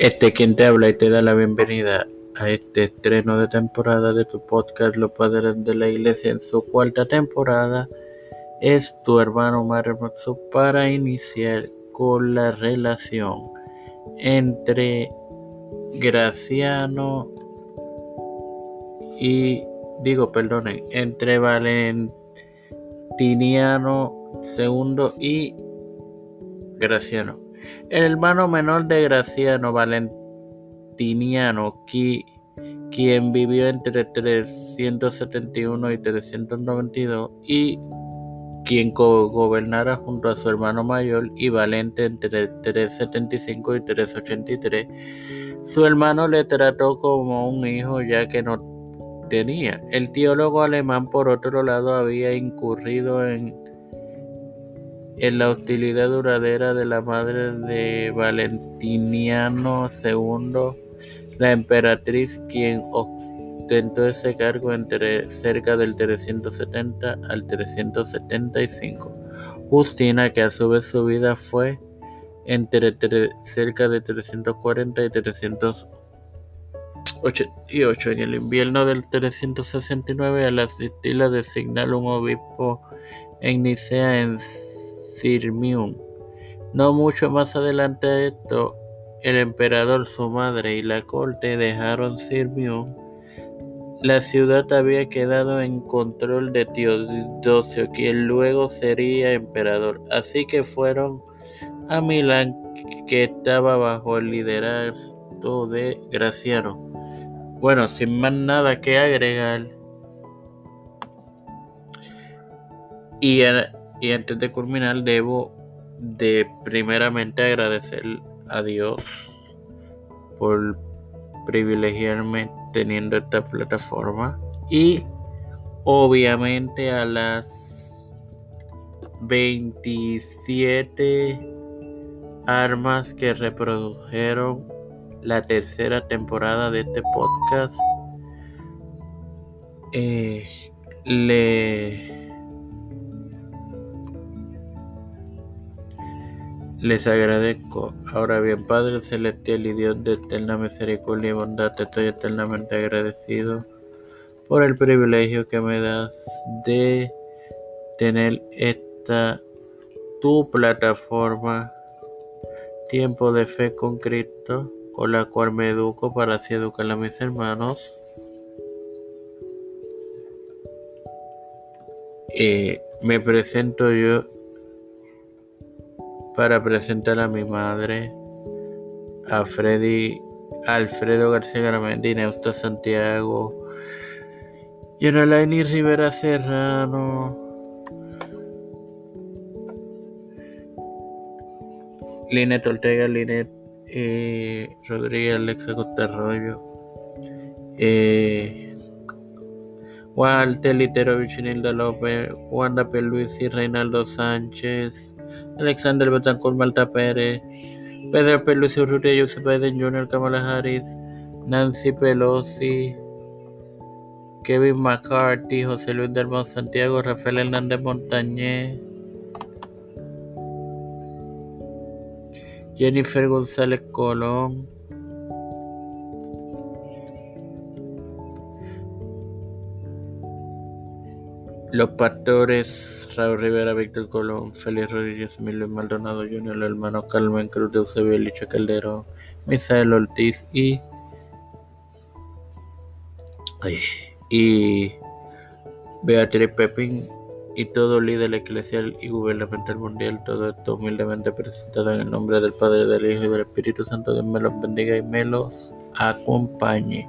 Este quien te habla y te da la bienvenida a este estreno de temporada de tu podcast Los Padres de la Iglesia en su cuarta temporada. Es tu hermano Mario para iniciar con la relación entre Graciano y digo, perdonen, entre Valentiniano II y Graciano. El hermano menor de Graciano Valentiniano, quien vivió entre 371 y 392 y quien gobernara junto a su hermano mayor y Valente entre 375 y 383. Su hermano le trató como un hijo ya que no tenía. El teólogo alemán, por otro lado, había incurrido en en la hostilidad duradera de la madre de Valentiniano II, la emperatriz, quien ostentó ese cargo entre cerca del 370 al 375. Justina, que a su vez su vida fue entre cerca de 340 y 388. En el invierno del 369, al asistir a designar un obispo en Nicea en Sirmium. No mucho más adelante de esto, el emperador, su madre y la corte dejaron Sirmium. La ciudad había quedado en control de Teodosio, quien luego sería emperador. Así que fueron a Milán, que estaba bajo el liderazgo de Graciano. Bueno, sin más nada que agregar. Y y antes de culminar, debo de primeramente agradecer a Dios por privilegiarme teniendo esta plataforma y obviamente a las 27 armas que reprodujeron la tercera temporada de este podcast eh, le Les agradezco. Ahora bien, Padre Celestial y Dios de eterna misericordia y bondad, te estoy eternamente agradecido por el privilegio que me das de tener esta tu plataforma Tiempo de Fe con Cristo, con la cual me educo para así educar a mis hermanos. Eh, me presento yo para presentar a mi madre, a Freddy, Alfredo García Garamendi, Neusta Santiago, Yonalaini Rivera Serrano, Linet Ortega, Linet eh, Rodríguez, Alexa Costa Arroyo, eh, Walter Litero Vichinilda López, Wanda Luis y Reinaldo Sánchez, Alexander Betancourt Malta Pérez, Pedro Pelusi Urrutia, Joseph Biden Jr., Kamala Harris, Nancy Pelosi, Kevin McCarthy, José Luis del Santiago, Rafael Hernández Montañez, Jennifer González Colón, Los pastores Raúl Rivera, Víctor Colón, Félix Rodríguez, Emilio Maldonado Jr., el hermano Carmen Cruz de Eusebio Licha Calderón, Misael Ortiz y, y Beatriz Pepín y todo líder eclesial y gubernamental mundial, todo esto humildemente presentado en el nombre del Padre, del Hijo y del Espíritu Santo, Dios me los bendiga y me los acompañe.